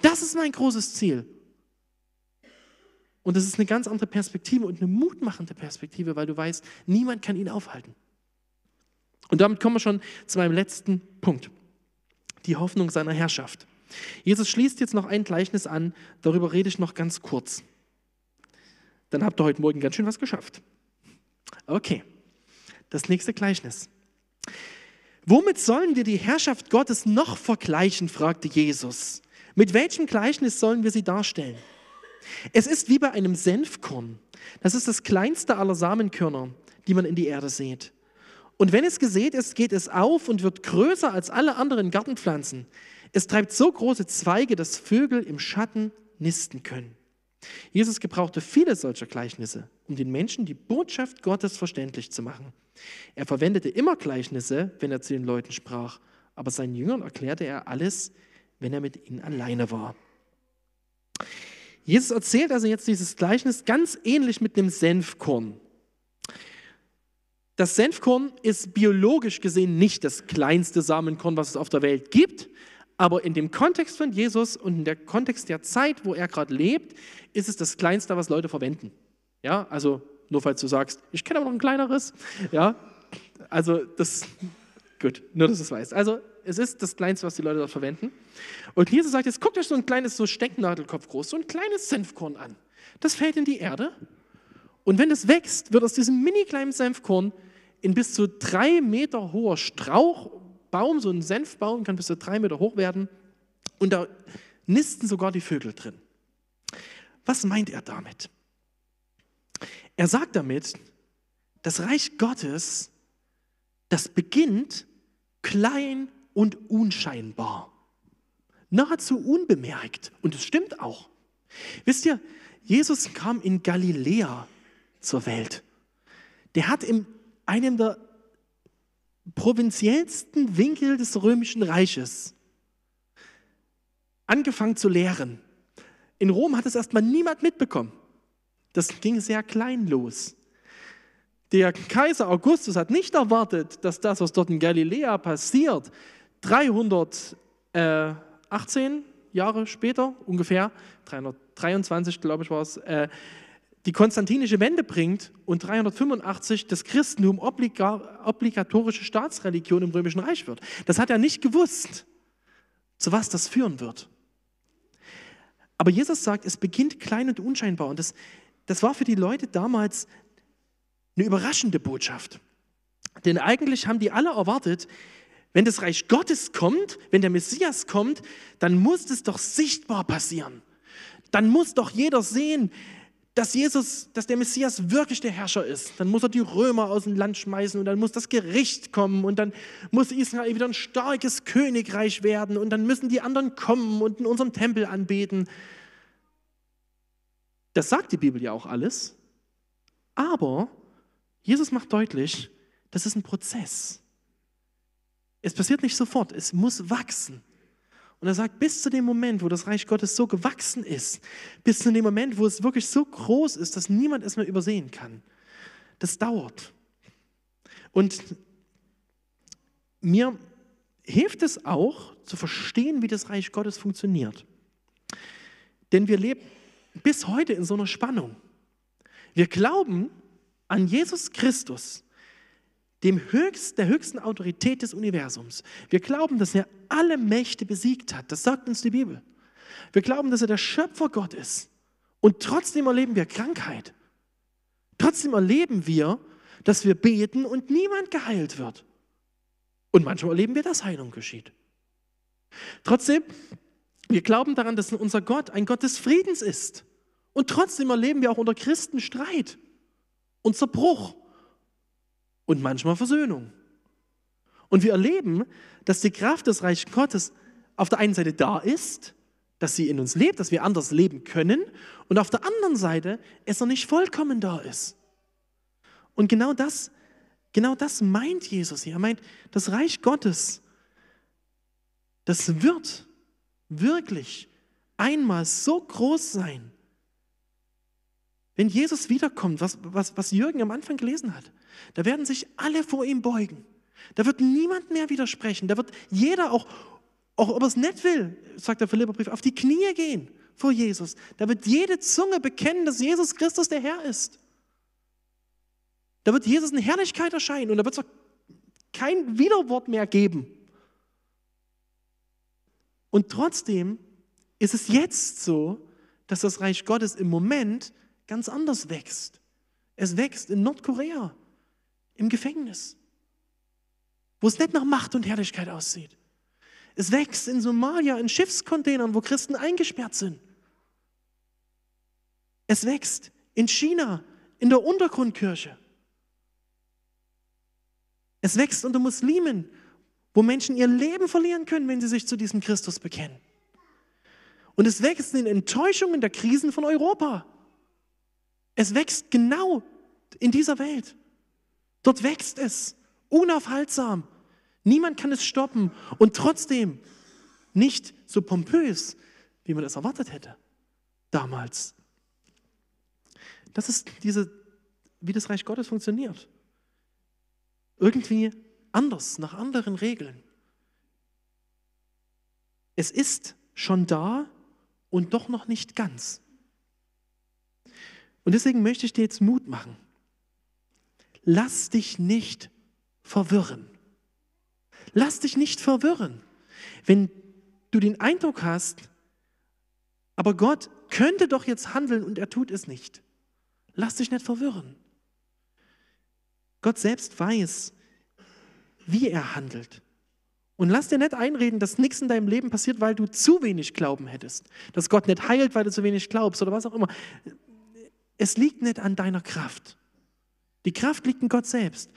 Das ist mein großes Ziel. Und das ist eine ganz andere Perspektive und eine mutmachende Perspektive, weil du weißt, niemand kann ihn aufhalten. Und damit kommen wir schon zu meinem letzten Punkt. Die Hoffnung seiner Herrschaft. Jesus schließt jetzt noch ein Gleichnis an, darüber rede ich noch ganz kurz. Dann habt ihr heute Morgen ganz schön was geschafft. Okay, das nächste Gleichnis. Womit sollen wir die Herrschaft Gottes noch vergleichen, fragte Jesus. Mit welchem Gleichnis sollen wir sie darstellen? Es ist wie bei einem Senfkorn. Das ist das kleinste aller Samenkörner, die man in die Erde sät. Und wenn es gesät ist, geht es auf und wird größer als alle anderen Gartenpflanzen. Es treibt so große Zweige, dass Vögel im Schatten nisten können. Jesus gebrauchte viele solcher Gleichnisse, um den Menschen die Botschaft Gottes verständlich zu machen. Er verwendete immer Gleichnisse, wenn er zu den Leuten sprach, aber seinen Jüngern erklärte er alles, wenn er mit ihnen alleine war. Jesus erzählt also jetzt dieses Gleichnis ganz ähnlich mit dem Senfkorn. Das Senfkorn ist biologisch gesehen nicht das kleinste Samenkorn, was es auf der Welt gibt, aber in dem Kontext von Jesus und in der Kontext der Zeit, wo er gerade lebt, ist es das Kleinste, was Leute verwenden. Ja, also nur falls du sagst, ich kenne aber noch ein kleineres. Ja, also das, gut, nur dass du es weißt. Also es ist das Kleinste, was die Leute dort verwenden. Und Jesus sagt, jetzt guckt euch so ein kleines, so Stecknadelkopf groß, so ein kleines Senfkorn an. Das fällt in die Erde. Und wenn es wächst, wird aus diesem mini kleinen Senfkorn in bis zu drei Meter hoher Strauch Baum, so ein Senfbaum, kann bis zu drei Meter hoch werden und da nisten sogar die Vögel drin. Was meint er damit? Er sagt damit, das Reich Gottes, das beginnt klein und unscheinbar, nahezu unbemerkt. Und es stimmt auch. Wisst ihr, Jesus kam in Galiläa zur Welt. Der hat in einem der provinziellsten Winkel des römischen Reiches angefangen zu lehren. In Rom hat es erstmal niemand mitbekommen. Das ging sehr klein los. Der Kaiser Augustus hat nicht erwartet, dass das, was dort in Galiläa passiert, 318 Jahre später ungefähr, 323 glaube ich war es, äh, die konstantinische Wende bringt und 385 das Christentum obliga obligatorische Staatsreligion im Römischen Reich wird. Das hat er nicht gewusst, zu was das führen wird. Aber Jesus sagt, es beginnt klein und unscheinbar. Und das, das war für die Leute damals eine überraschende Botschaft. Denn eigentlich haben die alle erwartet, wenn das Reich Gottes kommt, wenn der Messias kommt, dann muss es doch sichtbar passieren. Dann muss doch jeder sehen, dass Jesus, dass der Messias wirklich der Herrscher ist. Dann muss er die Römer aus dem Land schmeißen und dann muss das Gericht kommen und dann muss Israel wieder ein starkes Königreich werden und dann müssen die anderen kommen und in unserem Tempel anbeten. Das sagt die Bibel ja auch alles. Aber Jesus macht deutlich, das ist ein Prozess. Es passiert nicht sofort, es muss wachsen. Und er sagt, bis zu dem Moment, wo das Reich Gottes so gewachsen ist, bis zu dem Moment, wo es wirklich so groß ist, dass niemand es mehr übersehen kann, das dauert. Und mir hilft es auch zu verstehen, wie das Reich Gottes funktioniert. Denn wir leben bis heute in so einer Spannung. Wir glauben an Jesus Christus, dem höchst, der höchsten Autorität des Universums. Wir glauben, dass er alle Mächte besiegt hat. Das sagt uns die Bibel. Wir glauben, dass er der Schöpfer Gott ist. Und trotzdem erleben wir Krankheit. Trotzdem erleben wir, dass wir beten und niemand geheilt wird. Und manchmal erleben wir, dass Heilung geschieht. Trotzdem, wir glauben daran, dass unser Gott ein Gott des Friedens ist. Und trotzdem erleben wir auch unter Christen Streit und Zerbruch und manchmal Versöhnung. Und wir erleben, dass die Kraft des Reiches Gottes auf der einen Seite da ist, dass sie in uns lebt, dass wir anders leben können und auf der anderen Seite es noch nicht vollkommen da ist. Und genau das, genau das meint Jesus hier. Er meint, das Reich Gottes, das wird wirklich einmal so groß sein, wenn Jesus wiederkommt, was, was, was Jürgen am Anfang gelesen hat, da werden sich alle vor ihm beugen. Da wird niemand mehr widersprechen. Da wird jeder, auch, auch ob er es nicht will, sagt der Philipperbrief, auf die Knie gehen vor Jesus. Da wird jede Zunge bekennen, dass Jesus Christus der Herr ist. Da wird Jesus in Herrlichkeit erscheinen und da wird es kein Widerwort mehr geben. Und trotzdem ist es jetzt so, dass das Reich Gottes im Moment ganz anders wächst. Es wächst in Nordkorea, im Gefängnis, wo es nicht nach Macht und Herrlichkeit aussieht. Es wächst in Somalia in Schiffscontainern, wo Christen eingesperrt sind. Es wächst in China in der Untergrundkirche. Es wächst unter Muslimen, wo Menschen ihr Leben verlieren können, wenn sie sich zu diesem Christus bekennen. Und es wächst in Enttäuschungen der Krisen von Europa. Es wächst genau in dieser Welt. Dort wächst es unaufhaltsam. Niemand kann es stoppen und trotzdem nicht so pompös, wie man es erwartet hätte damals. Das ist diese, wie das Reich Gottes funktioniert. Irgendwie anders, nach anderen Regeln. Es ist schon da und doch noch nicht ganz. Und deswegen möchte ich dir jetzt Mut machen. Lass dich nicht verwirren. Lass dich nicht verwirren. Wenn du den Eindruck hast, aber Gott könnte doch jetzt handeln und er tut es nicht. Lass dich nicht verwirren. Gott selbst weiß, wie er handelt. Und lass dir nicht einreden, dass nichts in deinem Leben passiert, weil du zu wenig Glauben hättest. Dass Gott nicht heilt, weil du zu wenig glaubst oder was auch immer. Es liegt nicht an deiner Kraft. Die Kraft liegt in Gott selbst.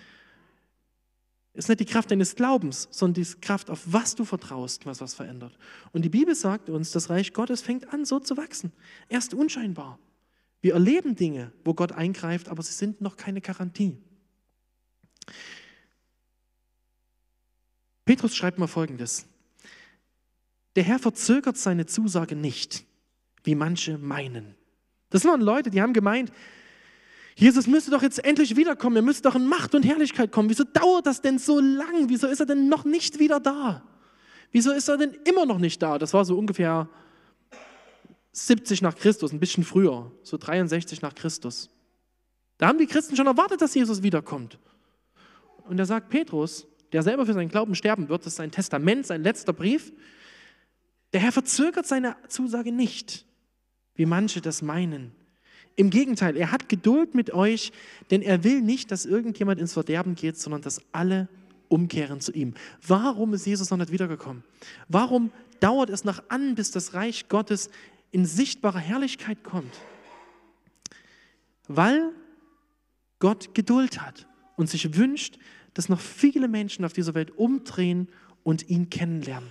Es ist nicht die Kraft deines Glaubens, sondern die Kraft, auf was du vertraust, was was verändert. Und die Bibel sagt uns, das Reich Gottes fängt an, so zu wachsen. Erst unscheinbar. Wir erleben Dinge, wo Gott eingreift, aber sie sind noch keine Garantie. Petrus schreibt mal Folgendes. Der Herr verzögert seine Zusage nicht, wie manche meinen. Das waren Leute, die haben gemeint, Jesus müsste doch jetzt endlich wiederkommen, er müsste doch in Macht und Herrlichkeit kommen. Wieso dauert das denn so lang? Wieso ist er denn noch nicht wieder da? Wieso ist er denn immer noch nicht da? Das war so ungefähr 70 nach Christus, ein bisschen früher, so 63 nach Christus. Da haben die Christen schon erwartet, dass Jesus wiederkommt. Und er sagt Petrus, der selber für seinen Glauben sterben wird, das ist sein Testament, sein letzter Brief, der Herr verzögert seine Zusage nicht, wie manche das meinen. Im Gegenteil, er hat Geduld mit euch, denn er will nicht, dass irgendjemand ins Verderben geht, sondern dass alle umkehren zu ihm. Warum ist Jesus noch nicht wiedergekommen? Warum dauert es noch an, bis das Reich Gottes in sichtbarer Herrlichkeit kommt? Weil Gott Geduld hat und sich wünscht, dass noch viele Menschen auf dieser Welt umdrehen und ihn kennenlernen.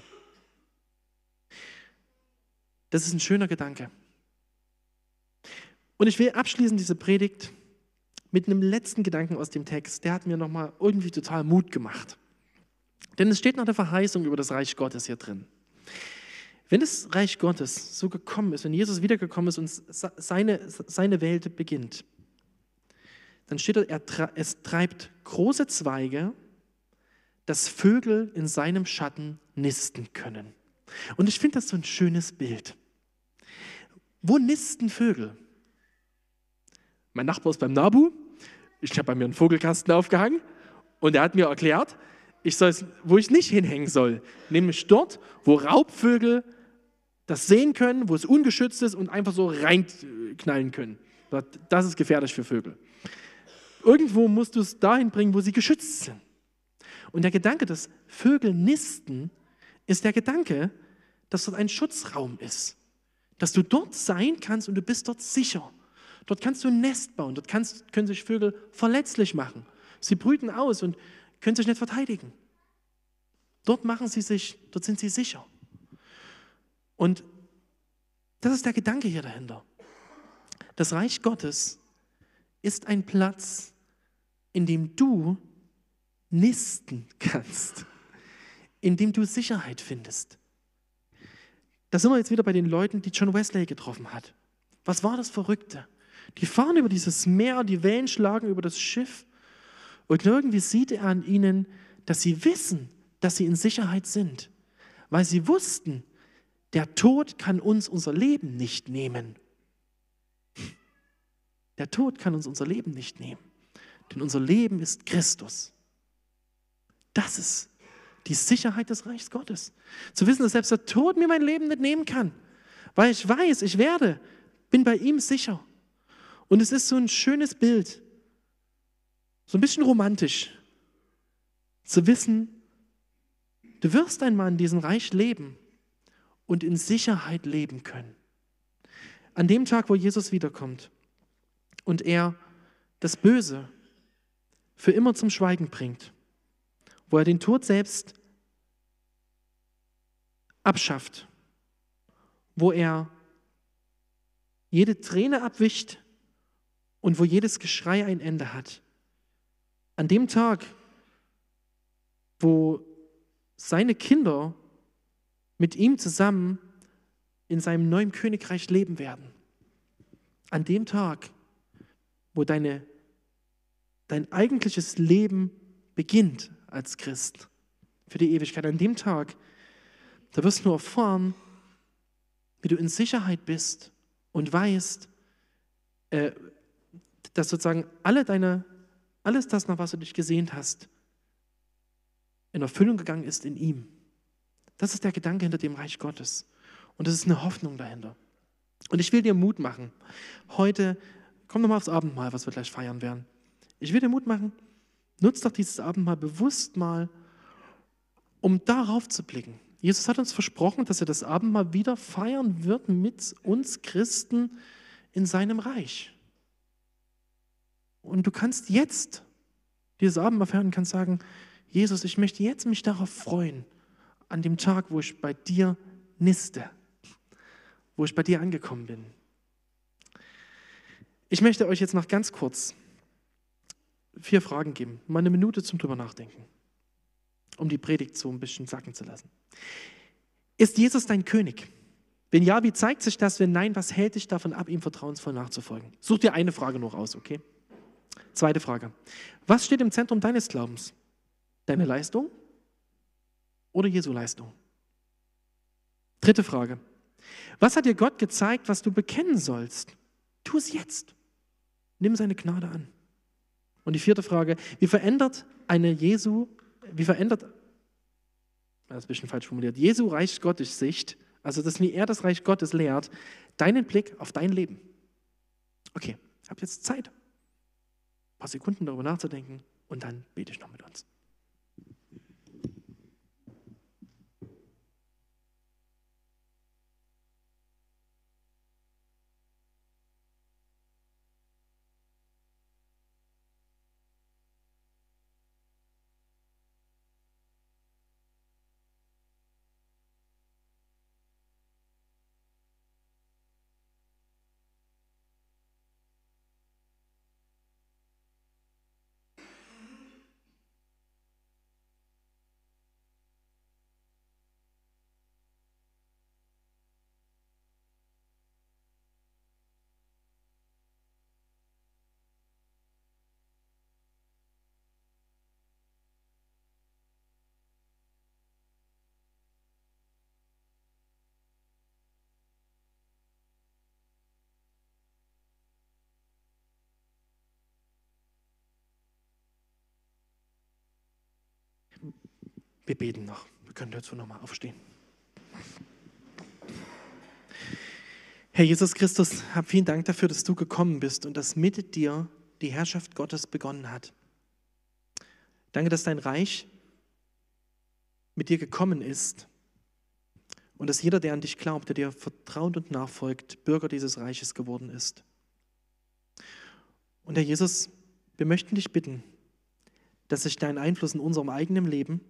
Das ist ein schöner Gedanke. Und ich will abschließen diese Predigt mit einem letzten Gedanken aus dem Text. Der hat mir nochmal irgendwie total Mut gemacht. Denn es steht noch eine Verheißung über das Reich Gottes hier drin. Wenn das Reich Gottes so gekommen ist, wenn Jesus wiedergekommen ist und seine, seine Welt beginnt, dann steht da, es treibt große Zweige, dass Vögel in seinem Schatten nisten können. Und ich finde das so ein schönes Bild. Wo nisten Vögel? Mein Nachbar ist beim Nabu. Ich habe bei mir einen Vogelkasten aufgehangen und er hat mir erklärt, ich soll wo ich nicht hinhängen soll, nämlich dort, wo Raubvögel das sehen können, wo es ungeschützt ist und einfach so reinknallen können. Das ist gefährlich für Vögel. Irgendwo musst du es dahin bringen, wo sie geschützt sind. Und der Gedanke, dass Vögel nisten, ist der Gedanke, dass dort ein Schutzraum ist. Dass du dort sein kannst und du bist dort sicher. Dort kannst du ein Nest bauen. Dort kannst, können sich Vögel verletzlich machen. Sie brüten aus und können sich nicht verteidigen. Dort machen sie sich, dort sind sie sicher. Und das ist der Gedanke hier dahinter. Das Reich Gottes ist ein Platz, in dem du nisten kannst, in dem du Sicherheit findest. Da sind wir jetzt wieder bei den Leuten, die John Wesley getroffen hat. Was war das Verrückte? Die fahren über dieses Meer, die Wellen schlagen über das Schiff und irgendwie sieht er an ihnen, dass sie wissen, dass sie in Sicherheit sind, weil sie wussten, der Tod kann uns unser Leben nicht nehmen. Der Tod kann uns unser Leben nicht nehmen, denn unser Leben ist Christus. Das ist die Sicherheit des Reichs Gottes. Zu wissen, dass selbst der Tod mir mein Leben nicht nehmen kann, weil ich weiß, ich werde, bin bei ihm sicher. Und es ist so ein schönes Bild, so ein bisschen romantisch, zu wissen, du wirst einmal in diesem Reich leben und in Sicherheit leben können. An dem Tag, wo Jesus wiederkommt und er das Böse für immer zum Schweigen bringt, wo er den Tod selbst abschafft, wo er jede Träne abwischt und wo jedes Geschrei ein Ende hat. An dem Tag, wo seine Kinder mit ihm zusammen in seinem neuen Königreich leben werden. An dem Tag wo deine, dein eigentliches Leben beginnt als Christ für die Ewigkeit. An dem Tag, da wirst du erfahren, wie du in Sicherheit bist und weißt, äh, dass sozusagen alle deine, alles das, nach was du dich gesehnt hast, in Erfüllung gegangen ist in ihm. Das ist der Gedanke hinter dem Reich Gottes. Und das ist eine Hoffnung dahinter. Und ich will dir Mut machen, heute Komm nochmal aufs Abendmahl, was wir gleich feiern werden. Ich will dir Mut machen, nutzt doch dieses Abendmahl bewusst mal, um darauf zu blicken. Jesus hat uns versprochen, dass er das Abendmahl wieder feiern wird mit uns Christen in seinem Reich. Und du kannst jetzt dieses Abendmahl feiern und kannst sagen, Jesus, ich möchte jetzt mich darauf freuen, an dem Tag, wo ich bei dir niste, wo ich bei dir angekommen bin. Ich möchte euch jetzt noch ganz kurz vier Fragen geben, mal eine Minute zum drüber nachdenken, um die Predigt so ein bisschen sacken zu lassen. Ist Jesus dein König? Wenn ja, wie zeigt sich das? Wenn nein, was hält dich davon ab, ihm vertrauensvoll nachzufolgen? Such dir eine Frage noch aus, okay? Zweite Frage. Was steht im Zentrum deines Glaubens? Deine Leistung oder Jesu Leistung? Dritte Frage. Was hat dir Gott gezeigt, was du bekennen sollst? Tu es jetzt. Nimm seine Gnade an. Und die vierte Frage, wie verändert eine Jesu, wie verändert, das ist ein bisschen falsch formuliert, Jesu Reich Gottes Sicht, also das, wie er das Reich Gottes lehrt, deinen Blick auf dein Leben? Okay, habt jetzt Zeit, paar Sekunden darüber nachzudenken und dann bete ich noch mit uns. Wir beten noch. Wir können dazu nochmal aufstehen. Herr Jesus Christus, hab vielen Dank dafür, dass du gekommen bist und dass mit dir die Herrschaft Gottes begonnen hat. Danke, dass dein Reich mit dir gekommen ist und dass jeder, der an dich glaubt, der dir vertraut und nachfolgt, Bürger dieses Reiches geworden ist. Und Herr Jesus, wir möchten dich bitten, dass sich dein Einfluss in unserem eigenen Leben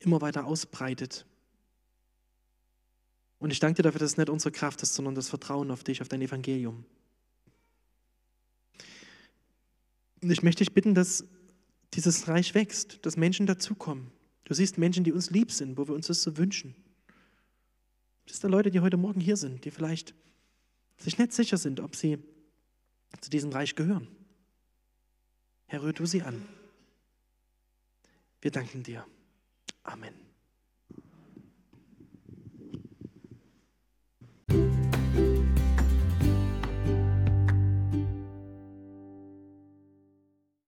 immer weiter ausbreitet. Und ich danke dir dafür, dass es nicht unsere Kraft ist, sondern das Vertrauen auf dich, auf dein Evangelium. Und ich möchte dich bitten, dass dieses Reich wächst, dass Menschen dazukommen. Du siehst Menschen, die uns lieb sind, wo wir uns das so wünschen. Das sind Leute, die heute Morgen hier sind, die vielleicht sich nicht sicher sind, ob sie zu diesem Reich gehören. Herr, rühr du sie an. Wir danken dir. Amen.